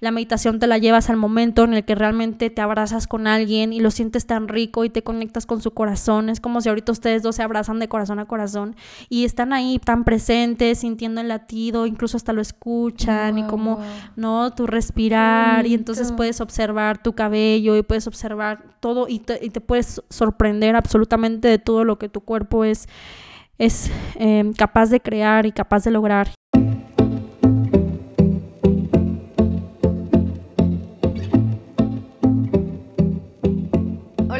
La meditación te la llevas al momento en el que realmente te abrazas con alguien y lo sientes tan rico y te conectas con su corazón. Es como si ahorita ustedes dos se abrazan de corazón a corazón y están ahí tan presentes, sintiendo el latido, incluso hasta lo escuchan y como, ¿no? Tu respirar y entonces puedes observar tu cabello y puedes observar todo y te, y te puedes sorprender absolutamente de todo lo que tu cuerpo es es em, capaz de crear y capaz de lograr.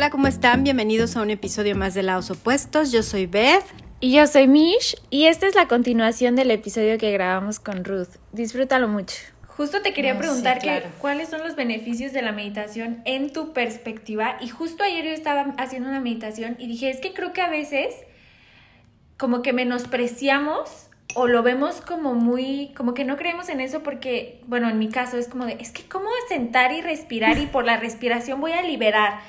Hola, ¿cómo están? Bienvenidos a un episodio más de Lados Opuestos. Yo soy Beth. Y yo soy Mish. Y esta es la continuación del episodio que grabamos con Ruth. Disfrútalo mucho. Justo te quería preguntar cuáles son los beneficios de la meditación en tu perspectiva. Y justo ayer yo estaba haciendo una meditación y dije, es que creo que a veces como que menospreciamos o lo vemos como muy, como que no creemos en eso porque, bueno, en mi caso es como de, es que cómo sentar y respirar y por la respiración voy a liberar.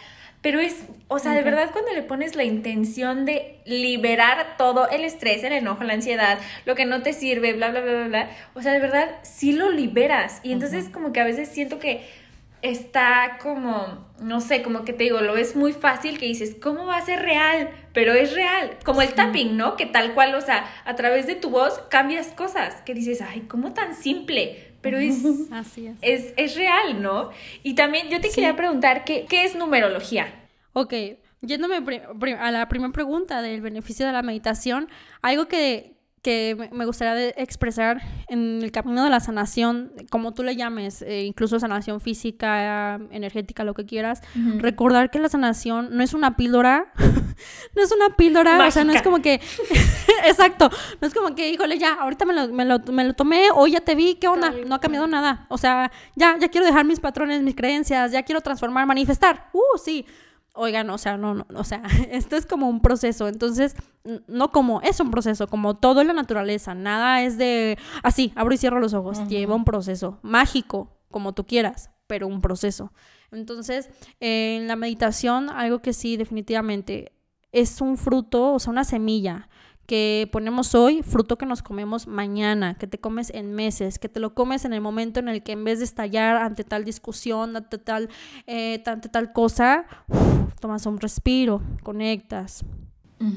Pero es, o sea, de verdad cuando le pones la intención de liberar todo el estrés, el enojo, la ansiedad, lo que no te sirve, bla, bla, bla, bla, bla, o sea, de verdad sí lo liberas. Y entonces como que a veces siento que está como, no sé, como que te digo, lo es muy fácil que dices, ¿cómo va a ser real? Pero es real, como el tapping, ¿no? Que tal cual, o sea, a través de tu voz cambias cosas, que dices, ay, ¿cómo tan simple? Pero es, Así es. es, real, ¿no? Y también yo te quería preguntar, ¿qué, ¿qué es numerología? Ok, yéndome a la primera pregunta del beneficio de la meditación, algo que, que me gustaría expresar en el camino de la sanación, como tú le llames, eh, incluso sanación física, energética, lo que quieras, recordar que la sanación no es una píldora, no es una píldora, o sea, no es como que, exacto, no es como que, híjole, ya, ahorita me lo, me lo, me lo tomé, hoy ya te vi, ¿qué onda? No ha cambiado nada, o sea, ya, ya quiero dejar mis patrones, mis creencias, ya quiero transformar, manifestar, uh, sí, oigan, o sea, no, no, o sea, esto es como un proceso, entonces, no como, es un proceso, como todo en la naturaleza, nada es de, así, abro y cierro los ojos, lleva un proceso mágico, como tú quieras, pero un proceso. Entonces, en la meditación, algo que sí, definitivamente, es un fruto, o sea, una semilla que ponemos hoy, fruto que nos comemos mañana, que te comes en meses, que te lo comes en el momento en el que en vez de estallar ante tal discusión, ante tal, eh, ante tal cosa, tomas un respiro, conectas,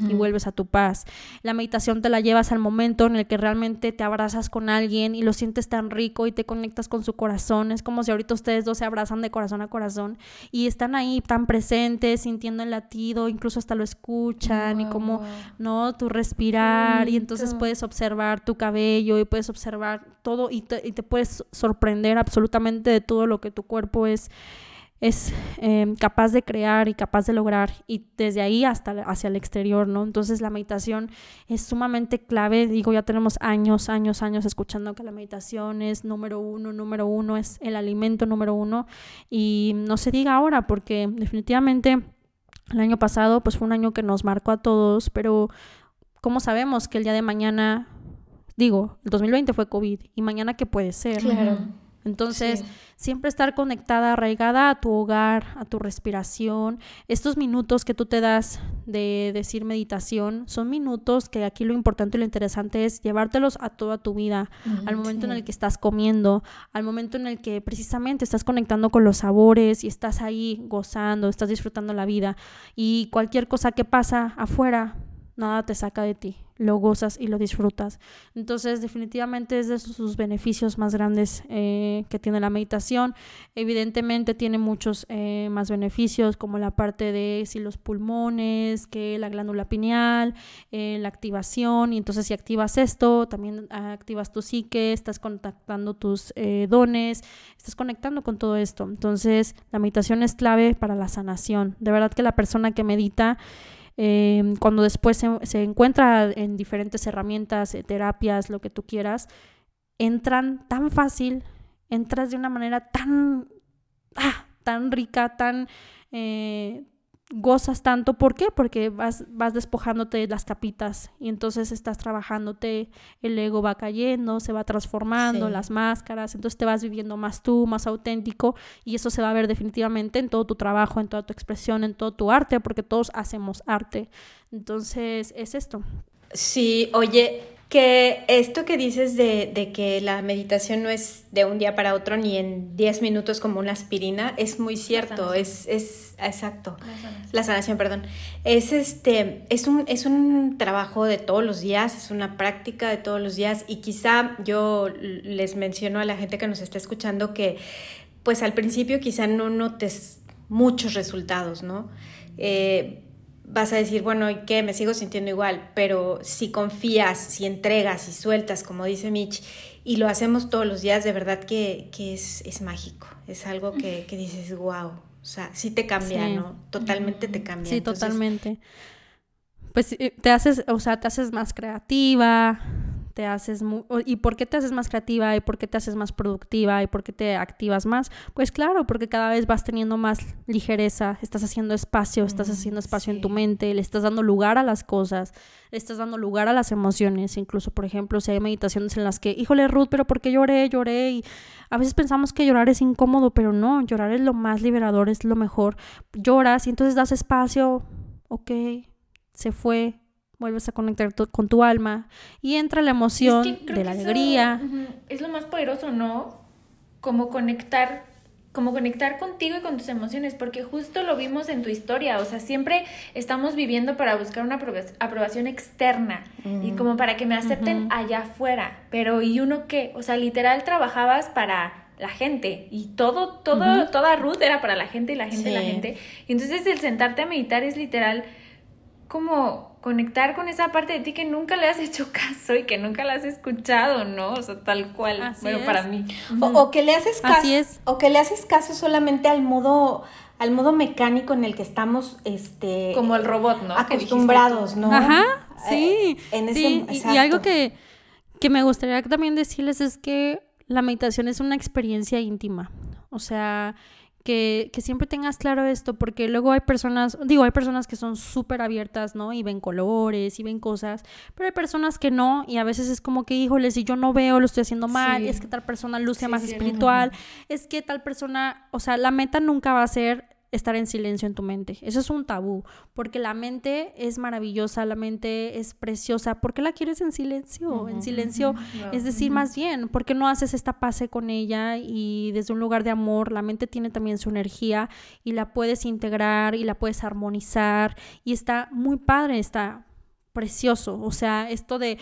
y vuelves a tu paz. La meditación te la llevas al momento en el que realmente te abrazas con alguien y lo sientes tan rico y te conectas con su corazón. Es como si ahorita ustedes dos se abrazan de corazón a corazón y están ahí tan presentes, sintiendo el latido, incluso hasta lo escuchan y como, ¿no? Tu respirar y entonces puedes observar tu cabello y puedes observar todo y te, y te puedes sorprender absolutamente de todo lo que tu cuerpo es es em, capaz de crear y capaz de lograr y desde ahí hasta hacia el exterior, ¿no? Entonces la meditación es sumamente clave, digo, ya tenemos años, años, años escuchando que la meditación es número uno, número uno, es el alimento número uno y no se diga ahora porque definitivamente el año pasado pues fue un año que nos marcó a todos, pero ¿cómo sabemos que el día de mañana, digo, el 2020 fue COVID y mañana qué puede ser? Claro. Entonces, siempre estar conectada, arraigada a tu hogar, a tu respiración. Estos minutos que tú te das de decir meditación son minutos que aquí lo importante y lo interesante es llevártelos a toda tu vida, al momento en el que estás comiendo, al momento en el que precisamente estás conectando con los sabores y estás ahí gozando, estás disfrutando la vida. Y cualquier cosa que pasa afuera, nada te saca de ti lo gozas y lo disfrutas. Entonces, definitivamente es de sus beneficios más grandes eh, que tiene la meditación. Evidentemente tiene muchos eh, más beneficios, como la parte de si los pulmones, que la glándula pineal, eh, la activación. Y entonces, si activas esto, también activas tu psique, estás contactando tus dones, estás conectando con todo esto. Entonces, la meditación es clave para la sanación. De verdad que la persona que medita Em, cuando después se, encuentra en diferentes herramientas, eh, terapias, lo que tú quieras, entran tan fácil, entras de una manera tan, ah, tan rica, tan, eh, gozas tanto. ¿Por qué? Porque vas, vas despojándote de las capitas y entonces estás trabajándote, el ego va cayendo, se va transformando, las máscaras, entonces te vas viviendo más tú, más auténtico y eso se va a ver definitivamente en todo tu trabajo, en toda tu expresión, en todo tu arte, porque todos hacemos arte. Entonces es esto. Sí, oye, que esto que dices de, que la meditación no es de un día para otro ni en 10 minutos como una aspirina es muy cierto, es, es exacto. La sanación. perdón. Es este es un es un trabajo de todos los días, es una práctica de todos los días y quizá yo les menciono a la gente que nos está escuchando que pues al principio quizá no notes muchos resultados, ¿no? Eh, vas a decir, bueno, ¿y qué? Me sigo sintiendo igual, pero si confías, si entregas, si sueltas, como dice Mitch, y lo hacemos todos los días, de verdad que, es, es, mágico, es algo que, dices, wow, o sea, sí te cambia, ¿no? Totalmente te cambia. Sí, totalmente. Pues eh, te haces, o sea, te haces más creativa, te haces y por qué te haces más creativa y por qué te haces más productiva y por qué te activas más pues claro porque cada vez vas teniendo más ligereza estás haciendo espacio estás mm, haciendo espacio en tu mente le estás dando lugar a las cosas le estás dando lugar a las emociones incluso por ejemplo si hay meditaciones en las que híjole Ruth pero por qué lloré lloré y a veces pensamos que llorar es incómodo pero no llorar es lo más liberador es lo mejor. Lloras y entonces das espacio ok se fue vuelves a conectar con tu alma y entra la emoción de la alegría. es lo más poderoso, ¿no? Como conectar como conectar contigo y con tus emociones, porque justo lo vimos en tu historia, o sea, siempre estamos viviendo para buscar una aprobación externa y como para que me acepten allá afuera, pero ¿y uno qué? O sea, literal trabajabas para la gente y todo, todo, toda Ruth era para la gente y la gente y la gente. Y entonces el sentarte a meditar es literal como conectar con esa parte de ti que nunca le has hecho caso y que nunca la has escuchado, ¿no? O sea, tal cual, bueno, para mí. O, que le haces caso, o que le haces caso solamente al modo al modo mecánico en el que estamos este como el robot, ¿no? acostumbrados, ¿no? Ajá, sí. Eh, sí. Y, algo que, que me gustaría también decirles es que la meditación es una experiencia íntima. O sea, que, siempre tengas claro esto, porque luego hay personas, digo, hay personas que son súper abiertas, ¿no? Y ven colores y ven cosas, pero hay personas que no, y a veces es como que, híjole, si yo no veo, lo estoy haciendo mal, es que tal persona luce más espiritual, es que tal persona, o sea, la meta nunca va a ser estar en silencio en tu mente. Eso es un tabú, porque la mente es maravillosa, la mente es preciosa. ¿Por qué la quieres en silencio? En silencio, es decir, más bien, ¿por qué no haces esta pase con ella y desde un lugar de amor, la mente tiene también su energía y la puedes integrar y la puedes armonizar y está muy padre, está precioso. O sea, esto de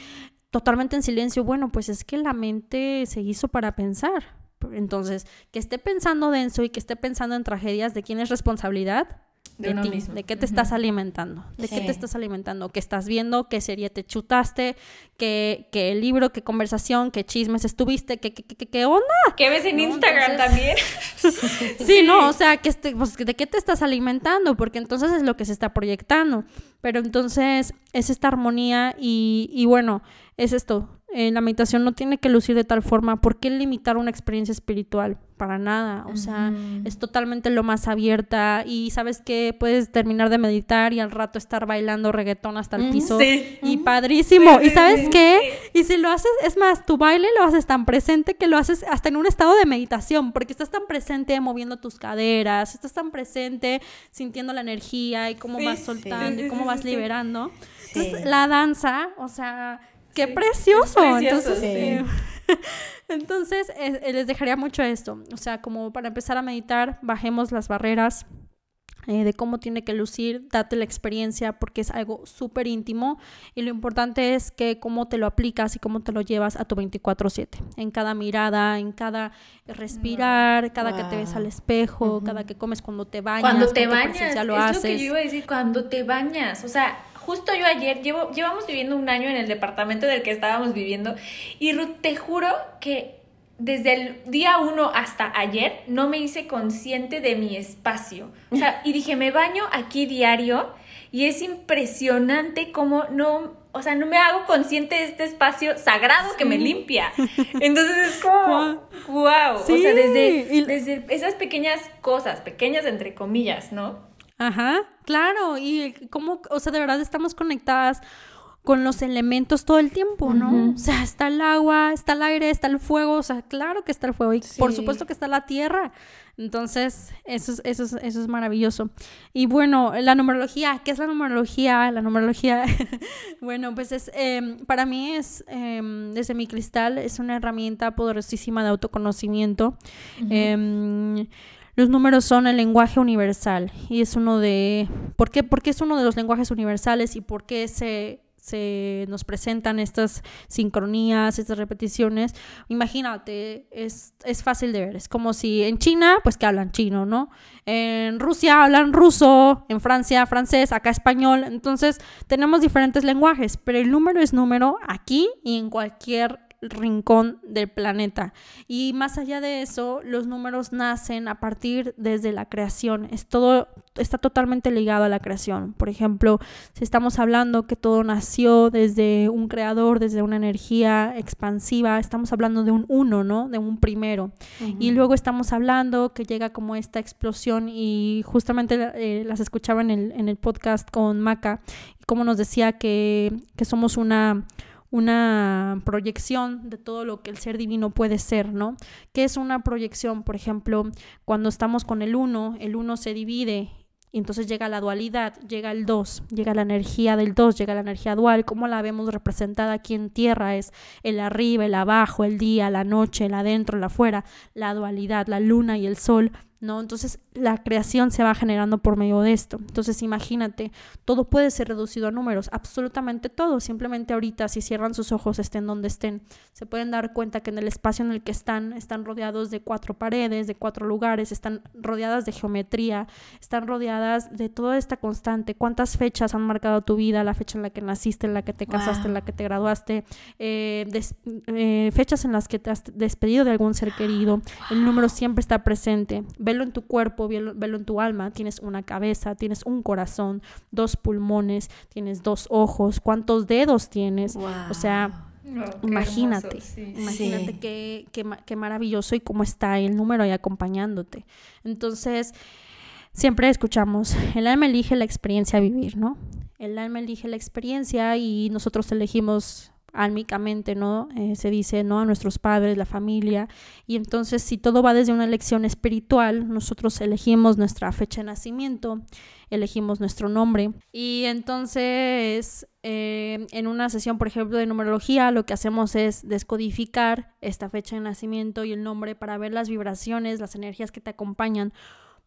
totalmente en silencio, bueno, pues es que la mente se hizo para pensar entonces, que esté pensando denso y que esté pensando en tragedias, ¿de quién es responsabilidad? De, ti, de qué te estás alimentando, de qué te estás alimentando, qué estás viendo, qué serie te chutaste, qué, qué libro, qué conversación, qué chismes estuviste, qué, qué, qué, qué onda. ¿Qué ves en Instagram también? sí, no, o sea, que este, pues, de qué te estás alimentando, porque entonces es lo que se está proyectando. Pero entonces es esta armonía y, y bueno, es esto, eh, la meditación no tiene que lucir de tal forma. ¿Por qué limitar una experiencia espiritual? Para nada. O sea, es totalmente lo más abierta. Y sabes que puedes terminar de meditar y al rato estar bailando reggaetón hasta el piso. Y padrísimo. ¿Y sabes qué? Y si lo haces, es más, tu baile lo haces tan presente que lo haces hasta en un estado de meditación. Porque estás tan presente moviendo tus caderas, estás tan presente sintiendo la energía y cómo vas soltando y cómo vas liberando. Entonces, la danza, o sea ¡Qué precioso! Entonces, Entonces eh, les dejaría mucho esto. O sea, como para empezar a meditar, bajemos las barreras. Eh, de cómo tiene que lucir, date la experiencia porque es algo súper íntimo y lo importante es que cómo te lo aplicas y cómo te lo llevas a tu 24/7, en cada mirada, en cada respirar, cada que te ves al espejo, cada que comes cuando te bañas. Cuando te bañas, ya lo es lo que yo iba a decir, cuando te bañas, o sea, justo yo ayer, llevo, llevamos viviendo un año en el departamento del que estábamos viviendo y Ruth, te juro que desde el día uno hasta ayer no me hice consciente de mi espacio. O sea, y dije, me baño aquí diario y es impresionante cómo no, o sea, no me hago consciente de este espacio sagrado que me limpia. Entonces es como, wow. O sea, desde, desde esas pequeñas cosas, pequeñas entre comillas, ¿no? Ajá, claro, y cómo, o sea, de verdad estamos conectadas con los elementos todo el tiempo, ¿no? O sea, está el agua, está el aire, está el fuego, o sea, claro que está el fuego y por supuesto que está la tierra. Entonces, eso es, eso, es, eso es maravilloso. Y bueno, la numerología, ¿qué es la numerología? La numerología, bueno, pues es, em, para mí es, em, desde mi cristal, es una herramienta poderosísima de autoconocimiento. Los números son el lenguaje universal y es uno de... ¿Por qué? Porque es uno de los lenguajes universales y por qué se se nos presentan estas sincronías, estas repeticiones, imagínate, es, es, fácil de ver. Es como si en China, pues que hablan chino, ¿no? En Rusia hablan ruso, en Francia francés, acá español. Entonces tenemos diferentes lenguajes, pero el número es número aquí y en cualquier rincón del planeta. Y más allá de eso, los números nacen a partir desde la creación. Es todo, está totalmente ligado a la creación. Por ejemplo, si estamos hablando que todo nació desde un creador, desde una energía expansiva, estamos hablando de un uno, ¿no? De un primero. Y luego estamos hablando que llega como esta explosión y justamente eh, las escuchaba en el, en el podcast con Maca, como nos decía que, que somos una una proyección de todo lo que el ser divino puede ser, ¿no? ¿Qué es una proyección? Por ejemplo, cuando estamos con el uno, el uno se divide y entonces llega la dualidad, llega el dos, llega la energía del dos, llega la energía dual, ¿cómo la vemos representada aquí en tierra? Es el arriba, el abajo, el día, la noche, el adentro, el afuera, la dualidad, la luna y el sol ¿no? Entonces la creación se va generando por medio de esto. Entonces imagínate, todo puede ser reducido a números, absolutamente todo. Simplemente ahorita si cierran sus ojos, estén donde estén, se pueden dar cuenta que en el espacio en el que están, están rodeados de cuatro paredes, de cuatro lugares, están rodeadas de geometría, están rodeadas de toda esta constante. ¿Cuántas fechas han marcado tu vida? La fecha en la que naciste, en la que te casaste, en la que te graduaste, eh, eh, fechas en las que te has despedido de algún ser querido. El número siempre está presente velo en tu cuerpo, velo, en tu alma, tienes una cabeza, tienes un corazón, dos pulmones, tienes dos ojos, cuántos dedos tienes, o sea... imagínate, imagínate Qué, qué, maravilloso y cómo está el número ahí acompañándote. Entonces, siempre escuchamos, el alma elige la experiencia a vivir, ¿no? El alma elige la experiencia y nosotros elegimos álmicamente, ¿no? Eh, se dice, ¿no? A nuestros padres, la familia. Y entonces, si todo va desde una elección espiritual, nosotros elegimos nuestra fecha de nacimiento, elegimos nuestro nombre. Y entonces, eh, en una sesión, por ejemplo, de numerología, lo que hacemos es descodificar esta fecha de nacimiento y el nombre para ver las vibraciones, las energías que te acompañan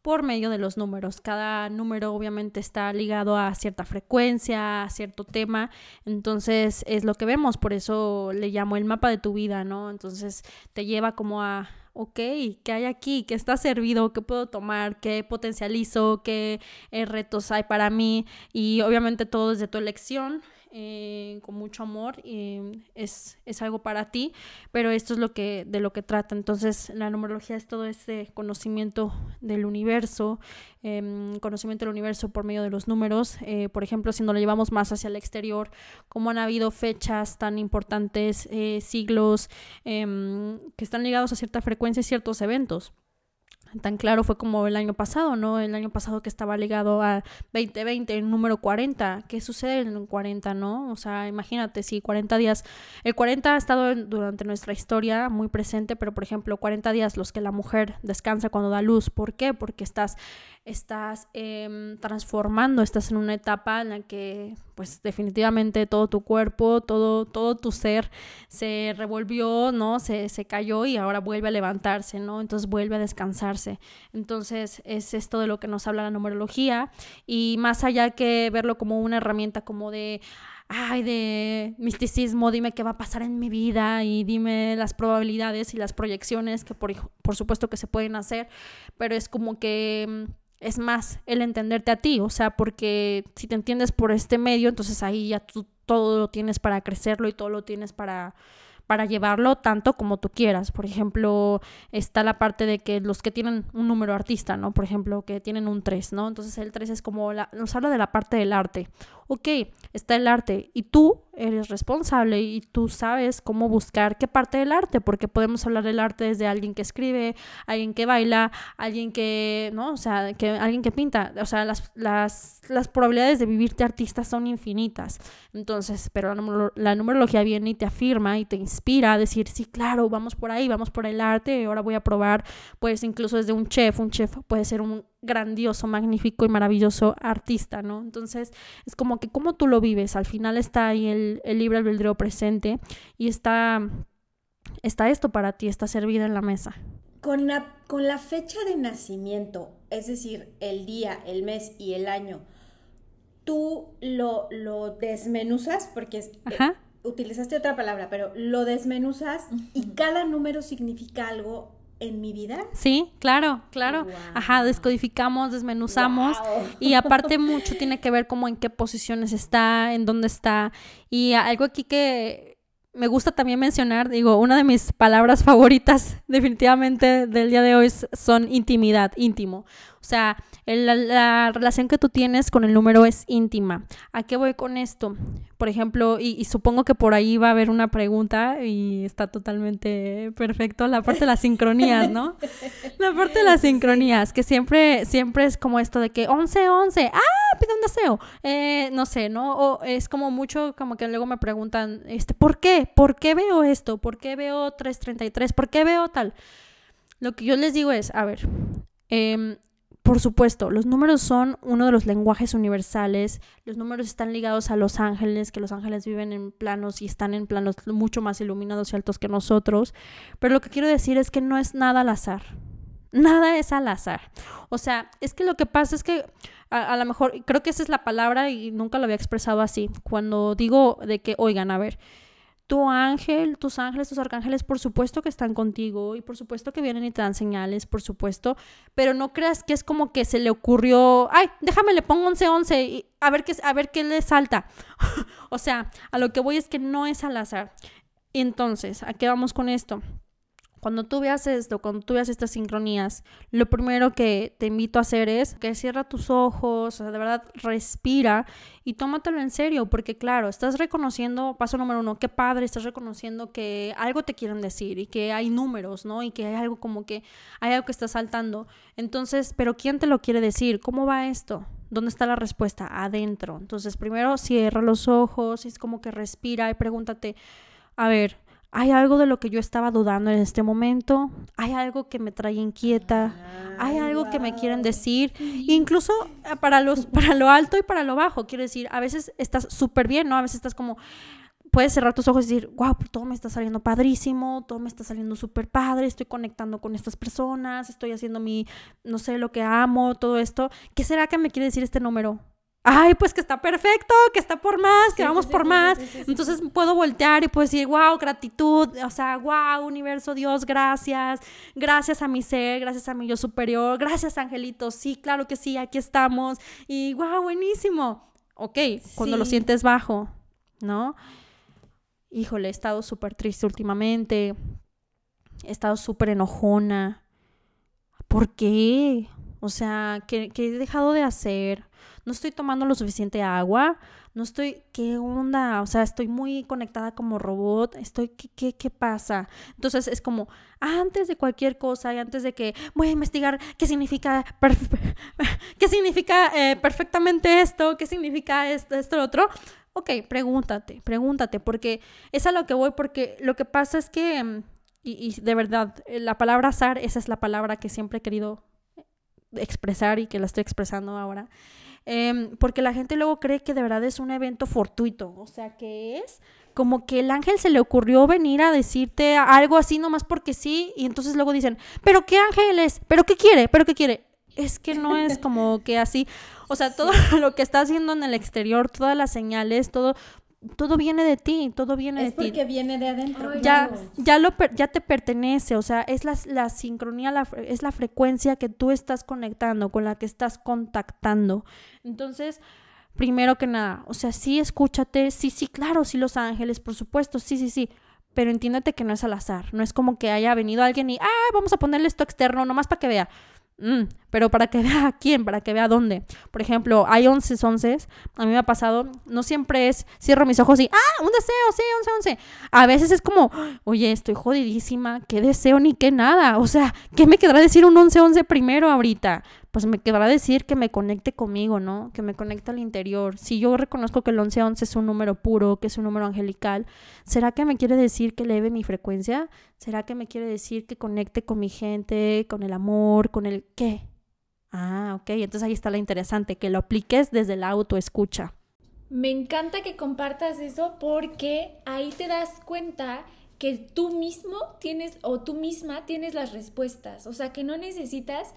por medio de los números. Cada número obviamente está ligado a cierta frecuencia, a cierto tema, entonces es lo que vemos, por eso le llamo el mapa de tu vida, ¿no? Entonces te lleva como a, ok, ¿qué hay aquí? ¿Qué está servido? ¿Qué puedo tomar? ¿Qué potencializo? ¿Qué eh, retos hay para mí? Y obviamente todo es de tu elección. Eh, con mucho amor y es, es, algo para ti, pero esto es lo que, de lo que trata. Entonces, la numerología es todo ese conocimiento del universo, em, conocimiento del universo por medio de los números. Eh, por ejemplo, si nos lo llevamos más hacia el exterior, cómo han habido fechas tan importantes, eh, siglos, em, que están ligados a cierta frecuencia y ciertos eventos tan claro fue como el año pasado, ¿no? El año pasado que estaba ligado a 2020, el número 40. ¿Qué sucede en el 40, no? O sea, imagínate, si 40 días. El 40 ha estado durante nuestra historia muy presente, pero por ejemplo, 40 días los que la mujer descansa cuando da luz. ¿Por qué? Porque estás estás em, transformando, estás en una etapa en la que pues definitivamente todo tu cuerpo, todo, todo tu ser se revolvió, ¿no? Se, se cayó y ahora vuelve a levantarse, ¿no? Entonces vuelve a descansarse. Entonces es esto de lo que nos habla la numerología y más allá que verlo como una herramienta como de ay, de misticismo, dime qué va a pasar en mi vida y dime las probabilidades y las proyecciones que por, por supuesto que se pueden hacer, pero es como que es más el entenderte a ti, o sea, porque si te entiendes por este medio, entonces ahí ya tú todo lo tienes para crecerlo y todo lo tienes para para llevarlo tanto como tú quieras. Por ejemplo, está la parte de que los que tienen un número artista, ¿no? Por ejemplo, que tienen un 3, ¿no? Entonces el 3 es como, la, nos habla de la parte del arte. Ok, está el arte y tú eres responsable y tú sabes cómo buscar qué parte del arte, porque podemos hablar del arte desde alguien que escribe, alguien que baila, alguien que, ¿no? O sea, que alguien que pinta. O sea, las, las, las probabilidades de vivirte artista son infinitas. Entonces, pero la, la numerología viene y te afirma y te inspira a decir, sí, claro, vamos por ahí, vamos por el arte, ahora voy a probar, pues incluso desde un chef, un chef puede ser un grandioso, magnífico y maravilloso artista, ¿no? Entonces, es como que cómo tú lo vives, al final está ahí el, el libre albedrío presente y está, está esto para ti, está servida en la mesa. Con la, con la fecha de nacimiento, es decir, el día, el mes y el año, tú lo, lo desmenuzas porque es, Ajá utilizaste otra palabra, pero lo desmenuzas y cada número significa algo en mi vida. Sí, claro, claro. Ajá, descodificamos, desmenuzamos y aparte mucho tiene que ver como en qué posiciones está, en dónde está y algo aquí que me gusta también mencionar, digo, una de mis palabras favoritas definitivamente del día de hoy son intimidad, íntimo. O sea, la, relación que tú tienes con el número es íntima. ¿A qué voy con esto? Por ejemplo, y, supongo que por ahí va a haber una pregunta y está totalmente perfecto, la parte de las sincronías, ¿no? La parte de las sincronías, que siempre, siempre es como esto de que 11, 11, ¡ah! Pide un deseo. Eh, no sé, ¿no? O es como mucho, como que luego me preguntan, este, ¿por qué? ¿Por qué veo esto? ¿Por qué veo 333? ¿Por qué veo tal? Lo que yo les digo es, a ver, eh, por supuesto, los números son uno de los lenguajes universales. Los números están ligados a los ángeles, que los ángeles viven en planos y están en planos mucho más iluminados y altos que nosotros. Pero lo que quiero decir es que no es nada al azar. Nada es al azar. O sea, es que lo que pasa es que a, a lo mejor, creo que esa es la palabra y nunca lo había expresado así. Cuando digo de que, oigan, a ver, tu ángel, tus ángeles, tus arcángeles, por supuesto que están contigo y por supuesto que vienen y te dan señales, por supuesto, pero no creas que es como que se le ocurrió, ay, déjame le pongo 11 11 y a ver qué a ver qué le salta. o sea, a lo que voy es que no es al azar. Entonces, ¿a qué vamos con esto? Cuando tú veas esto, cuando tú veas estas sincronías, lo primero que te invito a hacer es que cierra tus ojos, de verdad respira y tómatelo en serio, porque claro, estás reconociendo, paso número uno, qué padre, estás reconociendo que algo te quieren decir y que hay números, ¿no? Y que hay algo como que hay algo que está saltando. Entonces, pero ¿quién te lo quiere decir? ¿Cómo va esto? ¿Dónde está la respuesta? Adentro. Entonces, primero cierra los ojos, es como que respira y pregúntate, a ver, hay algo de lo que yo estaba dudando en este momento, hay algo que me trae inquieta, hay algo que me quieren decir, incluso eh, para, los, para lo alto y para lo bajo, quiero decir, a veces estás súper bien, ¿no? A veces estás como, puedes cerrar tus ojos y decir, wow, todo me está saliendo padrísimo, todo me está saliendo súper padre, estoy conectando con estas personas, estoy haciendo mi, no sé, lo que amo, todo esto. ¿Qué será que me quiere decir este número? Ay, pues que está perfecto, que está por más, que vamos por más. Entonces puedo voltear y puedo decir, wow, gratitud, o sea, wow, universo, Dios, gracias, gracias a mi ser, gracias a mi yo superior, gracias, angelito, sí, claro que sí, aquí estamos. Y wow, buenísimo. Ok, cuando lo sientes bajo, ¿no? Híjole, he estado súper triste últimamente, he estado súper enojona. ¿Por qué? O sea, ¿qué, ¿qué he dejado de hacer? No estoy tomando lo suficiente agua, no estoy, ¿qué onda? O sea, estoy muy conectada como robot, estoy, ¿qué, qué, pasa? Entonces es como, antes de cualquier cosa y antes de que voy a investigar qué significa, qué significa eh, perfectamente esto, qué significa esto, esto, lo otro, ok, pregúntate, pregúntate, porque es a lo que voy, porque lo que pasa es que, mm, y, y de verdad, la palabra azar, esa es la palabra que siempre he querido expresar y que la estoy expresando ahora. Em, porque la gente luego cree que de verdad es un evento fortuito, o sea, que es como que el ángel se le ocurrió venir a decirte algo así nomás porque sí, y entonces luego dicen, pero qué ángel es, pero qué quiere, pero qué quiere. Es que no es como que así, o sea, todo lo que está haciendo en el exterior, todas las señales, todo, todo viene de ti, todo viene de ti. Es porque viene de adentro. ya, ya, lo, ya te pertenece, o sea, es la, la sincronía, la, es la frecuencia que tú estás conectando, con la que estás contactando. Entonces, primero que nada, o sea, sí escúchate, sí, sí, claro, sí los ángeles, por supuesto, sí, sí, sí, pero entiéndete que no es al azar. No es como que haya venido alguien y, ah, vamos a ponerle esto externo nomás para que vea. Mm, pero para que vea a quién, para que vea dónde. Por ejemplo, hay 11 11. A mí me ha pasado, no siempre es cierro mis ojos y, ah, un deseo, sí, 11 11. A veces es como, oye, estoy jodidísima, qué deseo ni qué nada. O sea, ¿qué me quedará decir un 11 11 primero ahorita? Pues me quedará decir que me conecte conmigo, ¿no? Que me conecte al interior. Si yo reconozco que el 1111 es un número puro, que es un número angelical, ¿será que me quiere decir que eleve mi frecuencia? ¿Será que me quiere decir que conecte con mi gente, con el amor, con el qué? Ah, ok, entonces ahí está la interesante, que lo apliques desde la autoescucha. Me encanta que compartas eso porque ahí te das cuenta que tú mismo tienes o tú misma tienes las respuestas, o sea, que no necesitas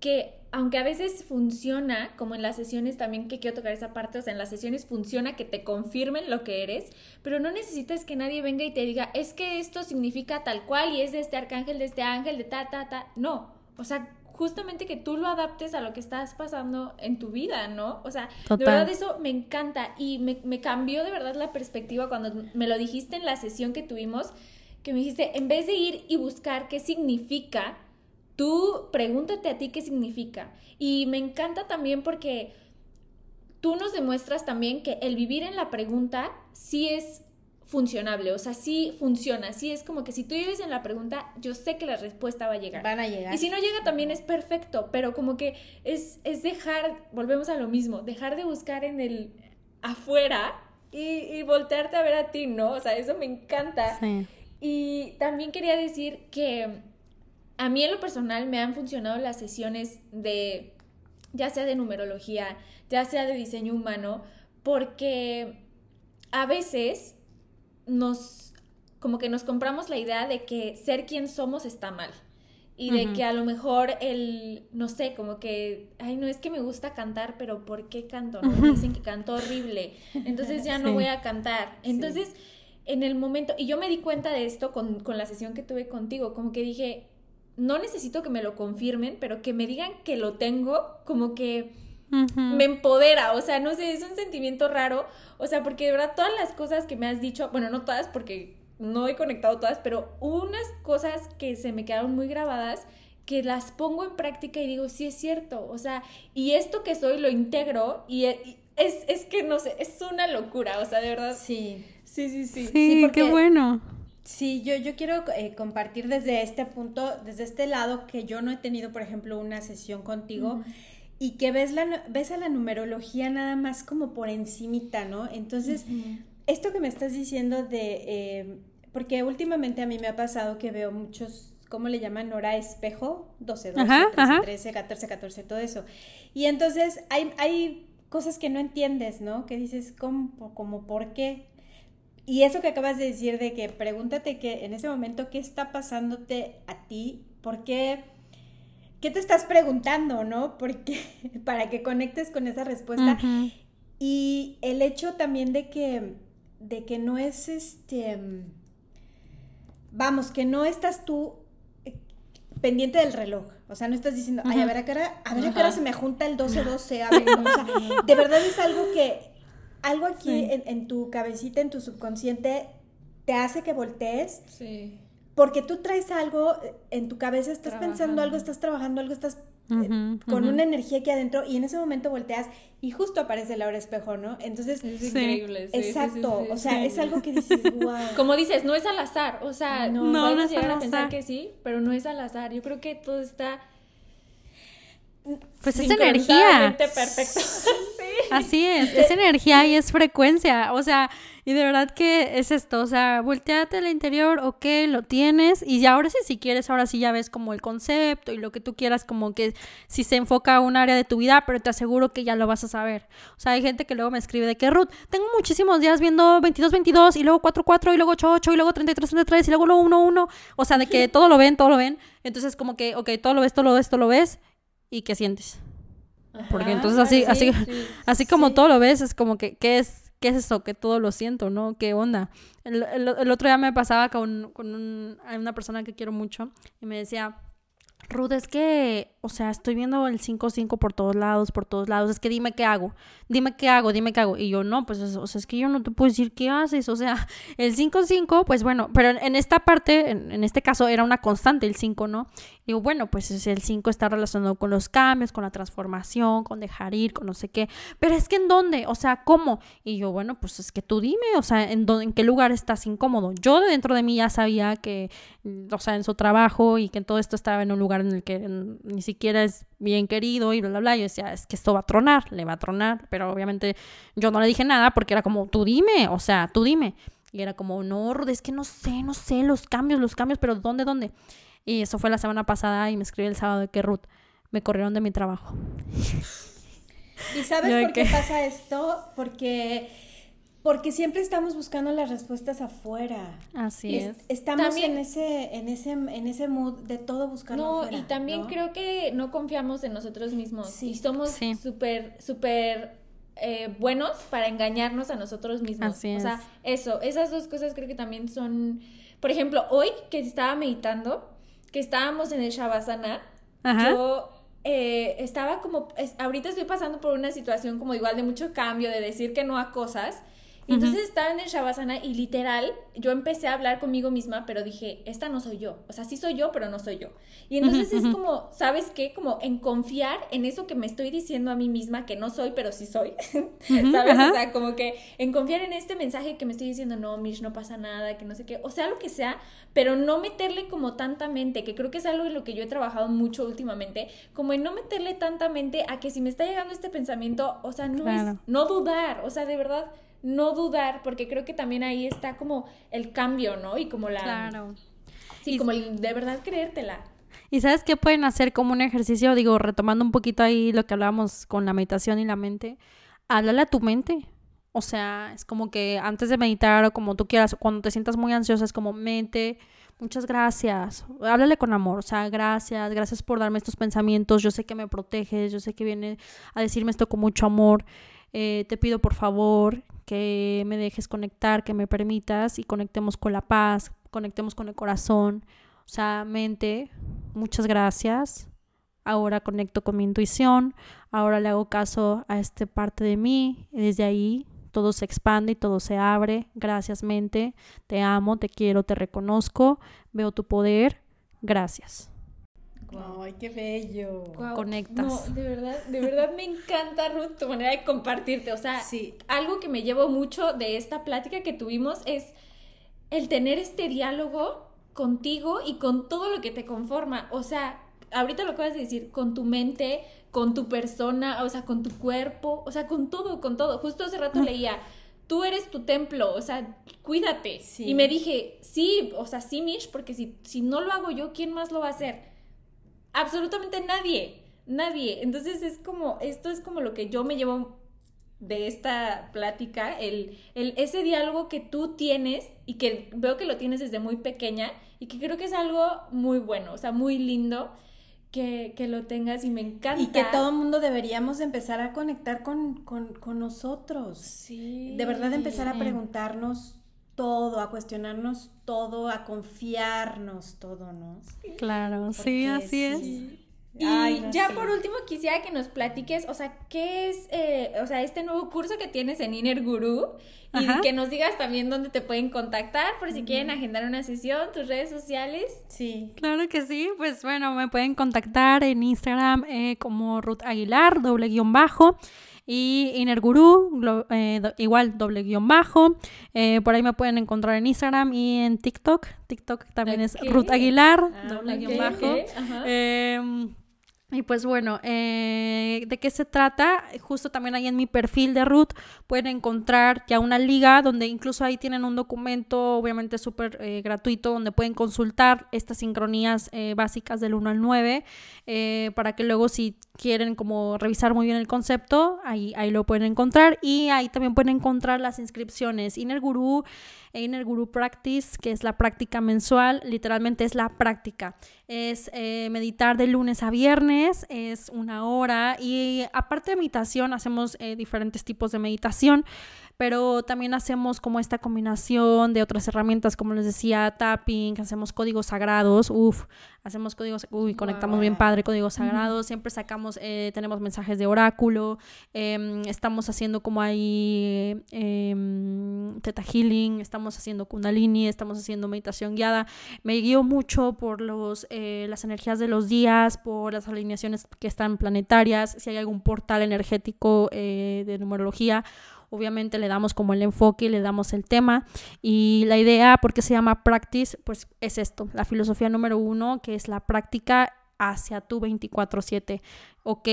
que aunque a veces funciona, como en las sesiones también que quiero tocar esa parte, o sea, en las sesiones funciona que te confirmen lo que eres, pero no necesitas que nadie venga y te diga, es que esto significa tal cual y es de este arcángel, de este ángel, de ta, ta, ta. No, o sea, justamente que tú lo adaptes a lo que estás pasando en tu vida, ¿no? O sea, de verdad eso me encanta y me, me cambió de verdad la perspectiva cuando me lo dijiste en la sesión que tuvimos, que me dijiste, en vez de ir y buscar qué significa, Tú pregúntate a ti qué significa. Y me encanta también porque tú nos demuestras también que el vivir en la pregunta sí es funcionable, o sea, sí funciona, sí es como que si tú vives en la pregunta, yo sé que la respuesta va a llegar. Van a llegar. Y si no llega también es perfecto, pero como que es, es dejar, volvemos a lo mismo, dejar de buscar en el afuera y, y voltearte a ver a ti, ¿no? O sea, eso me encanta. Sí. Y también quería decir que a mí en lo personal me han funcionado las sesiones de, ya sea de numerología, ya sea de diseño humano, porque a veces nos, como que nos compramos la idea de que ser quien somos está mal. Y de que a lo mejor el, no sé, como que, ay, no es que me gusta cantar, pero ¿por qué canto? ¿no? Me dicen que canto horrible, entonces ya no voy a cantar. Entonces, en el momento, y yo me di cuenta de esto con, con la sesión que tuve contigo, como que dije, no necesito que me lo confirmen, pero que me digan que lo tengo, como que me empodera, o sea, no sé, es un sentimiento raro, o sea, porque de verdad todas las cosas que me has dicho, bueno, no todas porque no he conectado todas, pero unas cosas que se me quedaron muy grabadas, que las pongo en práctica y digo, sí es cierto, o sea, y esto que soy lo integro y, es, es que no sé, es una locura, o sea, de verdad. Sí. Sí, sí, sí. Sí, qué bueno. Sí, yo, yo quiero eh, compartir desde este punto, desde este lado que yo no he tenido, por ejemplo, una sesión contigo y que ves, la, ves a la numerología nada más como por encimita, ¿no? Entonces, esto que me estás diciendo de, eh, porque últimamente a mí me ha pasado que veo muchos, ¿cómo le llaman? Hora espejo, 12, 12, 13, 13, 14, 14, todo eso. Y entonces hay, hay cosas que no entiendes, ¿no? Que dices, ¿cómo, como, por qué? Y eso que acabas de decir de que pregúntate que en ese momento qué está pasándote a ti, por qué, qué te estás preguntando, ¿no? Porque para que conectes con esa respuesta. Y el hecho también de que, de que no es este, vamos, que no estás tú eh, pendiente del reloj. O sea, no estás diciendo, ay, a ver a hora, a ver a hora se me junta el 12-12, a ver, o sea, de verdad es algo que algo aquí en, tu cabecita, en tu subconsciente, te hace que voltees. Sí. Porque tú traes algo en tu cabeza, estás pensando algo, estás trabajando algo, estás eh, con una energía aquí adentro y en ese momento volteas y justo aparece la hora espejo, ¿no? Entonces, es increíble. exacto, o sea, es algo que dices, wow. Como dices, no es al azar, o sea, no, no, no es llegar a pensar que sí, pero no es al azar. Yo creo que todo está pues es energía. perfecto. Así es, es energía y es frecuencia. O sea, y de verdad que es esto. O sea, volteate al interior, ok, lo tienes. Y ya ahora sí, si quieres, ahora sí ya ves como el concepto y lo que tú quieras, como que si se enfoca a un área de tu vida, pero te aseguro que ya lo vas a saber. O sea, hay gente que luego me escribe de que, Ruth, tengo muchísimos días viendo 22, 22 y luego 4, 4 y luego 8, 8 y luego 33, 33 y luego 1, 1. O sea, de que todo lo ven, todo lo ven. Entonces, como que, ok, todo lo ves, todo lo ves, todo lo ves y qué sientes. Porque entonces así, así, así como todo lo ves, es como que, ¿qué es, qué es eso? Que todo lo siento, ¿no? ¿Qué onda? El, otro día me pasaba con, con una persona que quiero mucho y me decía, Ruth, es que, o sea, estoy viendo el 5-5 por todos lados, por todos lados. Es que dime qué hago, dime qué hago, dime qué hago. Y yo, no, pues, o sea, es que yo no te puedo decir qué haces. O sea, el 5-5, pues bueno, pero en esta parte, en, este caso, era una constante el 5, ¿no? Digo, bueno, pues el 5 está relacionado con los cambios, con la transformación, con dejar ir, con no sé qué. Pero es que en dónde, o sea, ¿cómo? Y yo, bueno, pues es que tú dime, o sea, en, dónde, en qué lugar estás incómodo. Yo dentro de mí ya sabía que, o sea, en su trabajo y que todo esto estaba en un lugar en el que ni siquiera es bien querido y bla, bla, bla. Yo decía, es que esto va a tronar, le va a tronar. Pero obviamente yo no le dije nada porque era como, tú dime, o sea, tú dime. Y era como, no, es que no sé, no sé, los cambios, los cambios, pero ¿dónde, dónde? Y eso fue la semana pasada y me escribió el sábado de que Ruth me corrieron de mi trabajo. ¿Y sabes por qué pasa esto? Porque porque siempre estamos buscando las respuestas afuera. Así es. Estamos en ese, en ese, en ese mood de todo buscarlo no, afuera. Y también creo que no confiamos en nosotros mismos. Sí. Y somos súper, súper eh, buenos para engañarnos a nosotros mismos. Así es. O sea, eso, esas dos cosas creo que también son. Por ejemplo, hoy que estaba meditando, que estábamos en el Shavasana, yo eh, estaba como, ahorita estoy pasando por una situación como igual de mucho cambio, de decir que no a cosas, entonces estaba en el Shavasana y literal, yo empecé a hablar conmigo misma, pero dije, esta no soy yo. O sea, sí soy yo, pero no soy yo. Y entonces es como, ¿sabes qué? Como en confiar en eso que me estoy diciendo a mí misma, que no soy, pero sí soy. ¿Sabes? O sea, como que en confiar en este mensaje que me estoy diciendo, no, Mish, no pasa nada, que no sé qué. O sea, lo que sea, pero no meterle como tanta mente, que creo que es algo en lo que yo he trabajado mucho últimamente, como en no meterle tanta mente a que si me está llegando este pensamiento, o sea, no es, no dudar, o sea, de verdad no dudar, porque creo que también ahí está como el cambio, ¿no? Y como la... Claro. Sí, como el de verdad creértela. ¿Y sabes qué pueden hacer como un ejercicio? Digo, retomando un poquito ahí lo que hablábamos con la meditación y la mente. Háblale a tu mente. O sea, es como que antes de meditar o como tú quieras, cuando te sientas muy ansiosa, es como mente, muchas gracias. Háblale con amor, o sea, gracias, gracias por darme estos pensamientos. Yo sé que me proteges, yo sé que viene a decirme esto con mucho amor. Eh, te pido por favor que me dejes conectar, que me permitas y conectemos con la paz, conectemos con el corazón, o sea, mente, muchas gracias. Ahora conecto con mi intuición, ahora le hago caso a esta parte de mí y desde ahí todo se expande y todo se abre. Gracias mente, te amo, te quiero, te reconozco, veo tu poder. Gracias. ¡Ay, qué bello! Conectas. No, de verdad, de verdad me encanta, Ruth, tu manera de compartirte. O sea, sí. algo que me llevo mucho de esta plática que tuvimos es el tener este diálogo contigo y con todo lo que te conforma. O sea, ahorita lo acabas de decir, con tu mente, con tu persona, o sea, con tu cuerpo, o sea, con todo, con todo. Justo hace rato leía, tú eres tu templo, o sea, cuídate. Y me dije, sí, o sea, sí, Mish, porque si, si no lo hago yo, ¿quién más lo va a hacer? Absolutamente nadie, nadie. Entonces es como, esto es como lo que yo me llevo de esta plática, el, el, ese diálogo que tú tienes y que veo que lo tienes desde muy pequeña y que creo que es algo muy bueno, o sea, muy lindo. Que, que lo tengas y me encanta. Y que todo el mundo deberíamos empezar a conectar con, con, con nosotros. Sí. De verdad empezar a preguntarnos todo, a cuestionarnos todo, a confiarnos todo, ¿no? Claro, sí, así es. Y ya por último quisiera que nos platiques, o sea, ¿qué es, eh, o sea, este nuevo curso que tienes en Inner Guru? Y que nos digas también dónde te pueden contactar por si quieren agendar una sesión, tus redes sociales. Sí. Claro que sí, pues bueno, me pueden contactar en Instagram eh, como Ruth Aguilar, doble guion bajo. Y Inner Guru, eh, igual doble guion bajo. Eh, por ahí me pueden encontrar en Instagram y en TikTok. TikTok también es Ruth Aguilar, ah, doble guion bajo. Em, y pues bueno, eh, ¿de qué se trata? Justo también ahí en mi perfil de Ruth pueden encontrar ya una liga donde incluso ahí tienen un documento obviamente súper eh, gratuito donde pueden consultar estas sincronías eh, básicas del 1 al 9 para que luego si quieren como revisar muy bien el concepto, ahí, ahí lo pueden encontrar y ahí también pueden encontrar las inscripciones. Inner Guru Inner Guru Practice, que es la práctica mensual, literalmente es la práctica. Es eh, meditar de lunes a viernes, es una hora y aparte de meditación hacemos eh, diferentes tipos de meditación pero también hacemos como esta combinación de otras herramientas, como les decía, tapping, hacemos códigos sagrados, uff, hacemos códigos, uy, conectamos bien padre, códigos sagrados, siempre sacamos, eh, tenemos mensajes de oráculo, em, estamos haciendo como ahí eh, teta healing, estamos haciendo kundalini, estamos haciendo meditación guiada, me guío mucho por los, eh, las energías de los días, por las alineaciones que están planetarias, si hay algún portal energético eh, de numerología obviamente le damos como el enfoque, le damos el tema y la idea, porque se llama practice, pues es esto, la filosofía número uno, que es la práctica hacia tu 24/7. Ok,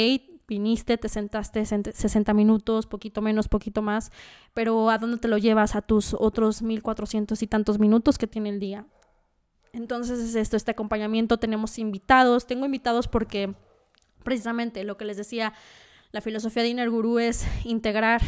viniste, te sentaste 60 minutos, poquito menos, poquito más, pero ¿a dónde te lo llevas? A tus otros 1400 y tantos minutos que tiene el día. Entonces es esto, este acompañamiento, tenemos invitados, tengo invitados porque precisamente lo que les decía, la filosofía de Inner Guru es integrar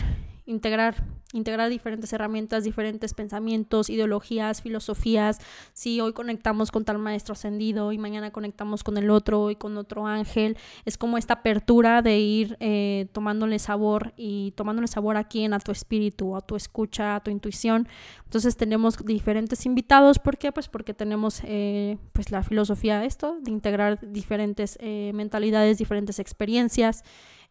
integrar, integrar diferentes herramientas, diferentes pensamientos, ideologías, filosofías. Si hoy conectamos con tal maestro ascendido y mañana conectamos con el otro y con otro ángel, es como esta apertura de ir eh, tomándole sabor y tomándole sabor a quién, a tu espíritu, a tu escucha, a tu intuición. Entonces tenemos diferentes invitados, ¿por qué? Pues porque tenemos eh, pues la filosofía esto, de integrar diferentes eh, mentalidades, diferentes experiencias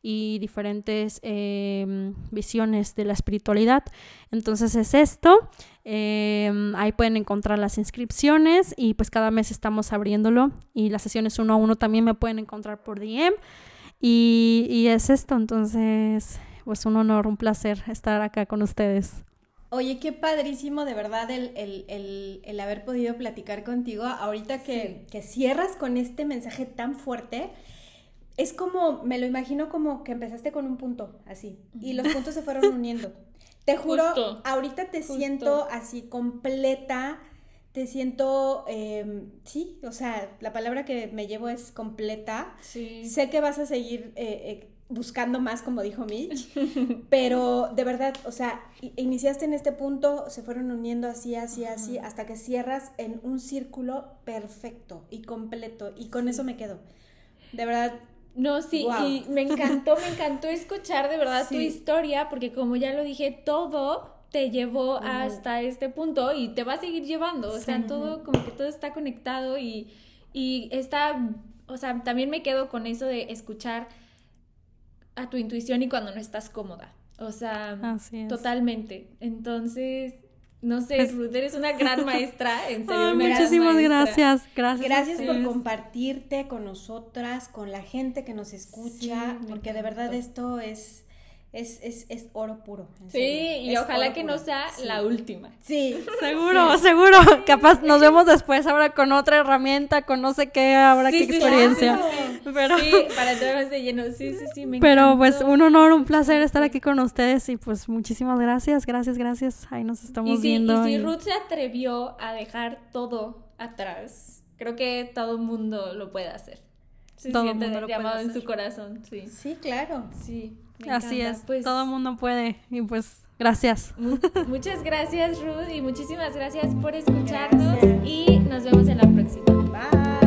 y diferentes em, visiones de la espiritualidad. Entonces es esto. Em, ahí pueden encontrar las inscripciones y pues cada mes estamos abriéndolo y las sesiones uno a uno también me pueden encontrar por DM. Y, y es esto, entonces pues un honor, un placer estar acá con ustedes. Oye, qué padrísimo de verdad el, el, el, el haber podido platicar contigo ahorita que, que, cierras con este mensaje tan fuerte es como, me lo imagino como que empezaste con un punto, así, y los puntos se fueron uniendo. Te juro, ahorita te siento así completa, te siento, em, sí, o sea, la palabra que me llevo es completa. Sí. Sé que vas a seguir eh, eh, buscando más, como dijo Mitch, pero de verdad, o sea, iniciaste en este punto, se fueron uniendo así, así, así, hasta que cierras en un círculo perfecto y completo, y con eso me quedo. De verdad, no, sí, y me encantó, me encantó escuchar de verdad tu historia, porque como ya lo dije, todo te llevó hasta este punto y te va a seguir llevando, o sea, todo, como que todo está conectado y, y está, o sea, también me quedo con eso de escuchar a tu intuición y cuando no estás cómoda, o sea, totalmente. Entonces, no sé, pues Ruth, eres una gran maestra, en serio. muchísimas gracias, gracias. Gracias por compartirte con nosotras, con la gente que nos escucha, porque de verdad esto es es, es, es oro puro. Sí, y ojalá que no sea la última. Sí. Seguro, seguro. Capaz nos vemos después ahora con otra herramienta, con no sé qué, ahora qué experiencia. Pero, sí, para todos de lleno. Sí, sí, sí, me Pero pues un honor, un placer estar aquí con ustedes y pues muchísimas gracias, gracias, gracias. Ahí nos estamos viendo. Y si Ruth se atrevió a dejar todo atrás, creo que todo el mundo lo puede hacer. Se todo siente llamado en su corazón, sí. Sí, claro. Sí. Así es, pues, todo el mundo puede y pues gracias. Muchas gracias Ruth y muchísimas gracias por escucharnos y nos vemos en la próxima. Bye.